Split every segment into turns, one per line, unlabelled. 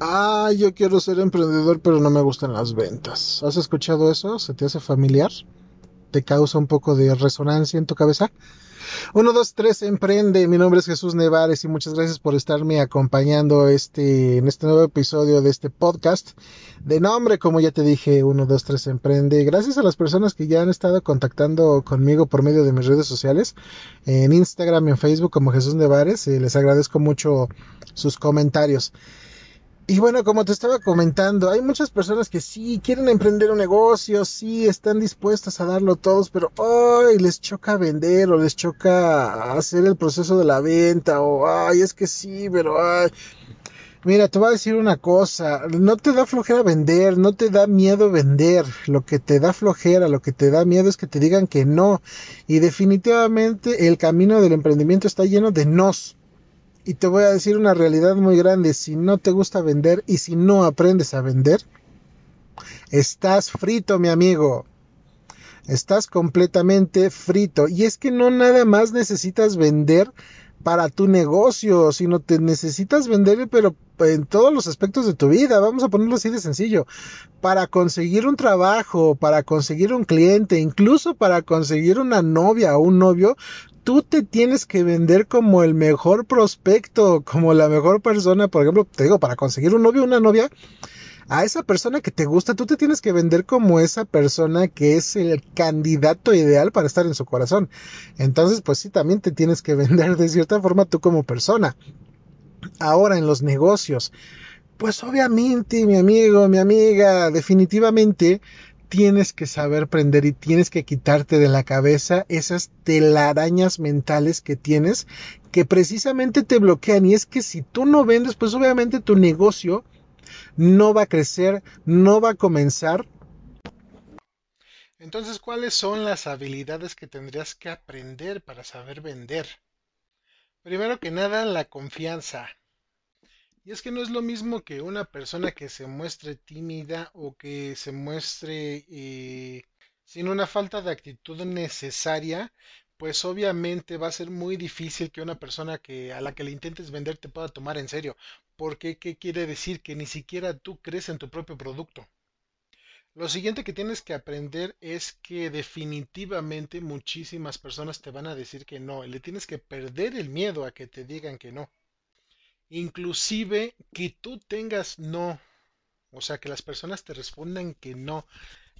Ah, yo quiero ser emprendedor, pero no me gustan las ventas. ¿Has escuchado eso? ¿Se te hace familiar? ¿Te causa un poco de resonancia en tu cabeza? 1, 2, 3, emprende. Mi nombre es Jesús Nevares y muchas gracias por estarme acompañando este, en este nuevo episodio de este podcast. De nombre, como ya te dije, 1, 2, 3, emprende. Gracias a las personas que ya han estado contactando conmigo por medio de mis redes sociales, en Instagram y en Facebook como Jesús Nevares. Y les agradezco mucho sus comentarios. Y bueno, como te estaba comentando, hay muchas personas que sí quieren emprender un negocio, sí están dispuestas a darlo todos, pero ay, les choca vender o les choca hacer el proceso de la venta o ay, es que sí, pero ay. Mira, te voy a decir una cosa, no te da flojera vender, no te da miedo vender, lo que te da flojera, lo que te da miedo es que te digan que no. Y definitivamente el camino del emprendimiento está lleno de nos. Y te voy a decir una realidad muy grande, si no te gusta vender y si no aprendes a vender, estás frito, mi amigo. Estás completamente frito. Y es que no nada más necesitas vender para tu negocio, sino te necesitas vender, pero en todos los aspectos de tu vida. Vamos a ponerlo así de sencillo. Para conseguir un trabajo, para conseguir un cliente, incluso para conseguir una novia o un novio, tú te tienes que vender como el mejor prospecto, como la mejor persona, por ejemplo, te digo, para conseguir un novio o una novia, a esa persona que te gusta, tú te tienes que vender como esa persona que es el candidato ideal para estar en su corazón. Entonces, pues sí, también te tienes que vender de cierta forma tú como persona. Ahora, en los negocios, pues obviamente, mi amigo, mi amiga, definitivamente tienes que saber prender y tienes que quitarte de la cabeza esas telarañas mentales que tienes que precisamente te bloquean. Y es que si tú no vendes, pues obviamente tu negocio no va a crecer, no va a comenzar. Entonces, ¿cuáles son las habilidades que tendrías que aprender para saber vender? Primero que nada, la confianza. Y es que no es lo mismo que una persona que se muestre tímida o que se muestre eh, sin una falta de actitud necesaria, pues obviamente va a ser muy difícil que una persona que a la que le intentes vender te pueda tomar en serio. Porque qué quiere decir que ni siquiera tú crees en tu propio producto. Lo siguiente que tienes que aprender es que definitivamente muchísimas personas te van a decir que no. Le tienes que perder el miedo a que te digan que no. Inclusive que tú tengas no, o sea, que las personas te respondan que no,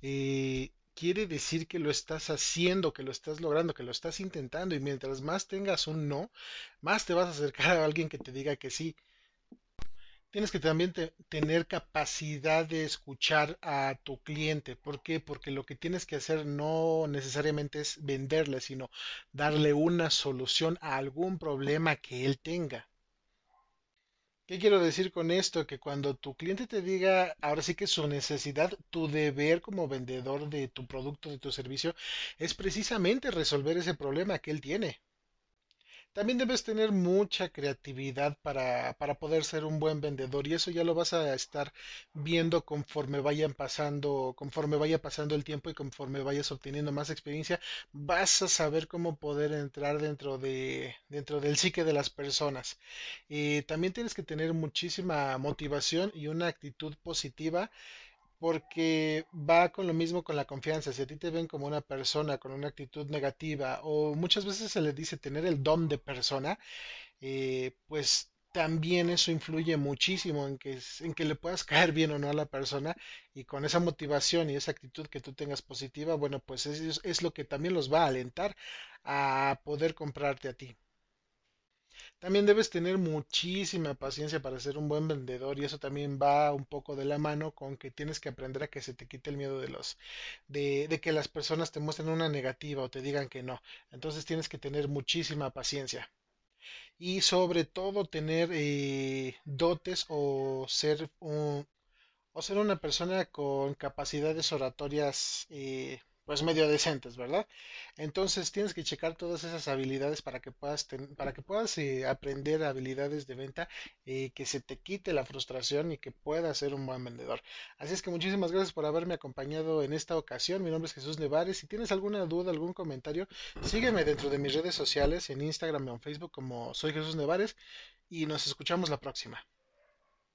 eh, quiere decir que lo estás haciendo, que lo estás logrando, que lo estás intentando y mientras más tengas un no, más te vas a acercar a alguien que te diga que sí. Tienes que también tener capacidad de escuchar a tu cliente. ¿Por qué? Porque lo que tienes que hacer no necesariamente es venderle, sino darle una solución a algún problema que él tenga. ¿Qué quiero decir con esto? Que cuando tu cliente te diga, ahora sí que su necesidad, tu deber como vendedor de tu producto, de tu servicio, es precisamente resolver ese problema que él tiene. También debes tener mucha creatividad para, para, poder ser un buen vendedor y eso ya lo vas a estar viendo conforme vayan pasando, conforme vaya pasando el tiempo y conforme vayas obteniendo más experiencia, vas a saber cómo poder entrar dentro de dentro del psique de las personas. Y también tienes que tener muchísima motivación y una actitud positiva porque va con lo mismo con la confianza. Si a ti te ven como una persona con una actitud negativa o muchas veces se le dice tener el don de persona, eh, pues también eso influye muchísimo en que, en que le puedas caer bien o no a la persona y con esa motivación y esa actitud que tú tengas positiva, bueno, pues es, es lo que también los va a alentar a poder comprarte a ti. También debes tener muchísima paciencia para ser un buen vendedor y eso también va un poco de la mano con que tienes que aprender a que se te quite el miedo de los de, de que las personas te muestren una negativa o te digan que no. Entonces tienes que tener muchísima paciencia y sobre todo tener eh, dotes o ser un, o ser una persona con capacidades oratorias eh, pues medio decentes, ¿verdad? Entonces tienes que checar todas esas habilidades para que puedas para que puedas eh, aprender habilidades de venta y que se te quite la frustración y que puedas ser un buen vendedor. Así es que muchísimas gracias por haberme acompañado en esta ocasión. Mi nombre es Jesús Nevares. Si tienes alguna duda, algún comentario, sígueme dentro de mis redes sociales en Instagram o en Facebook como soy Jesús Nevares y nos escuchamos la próxima.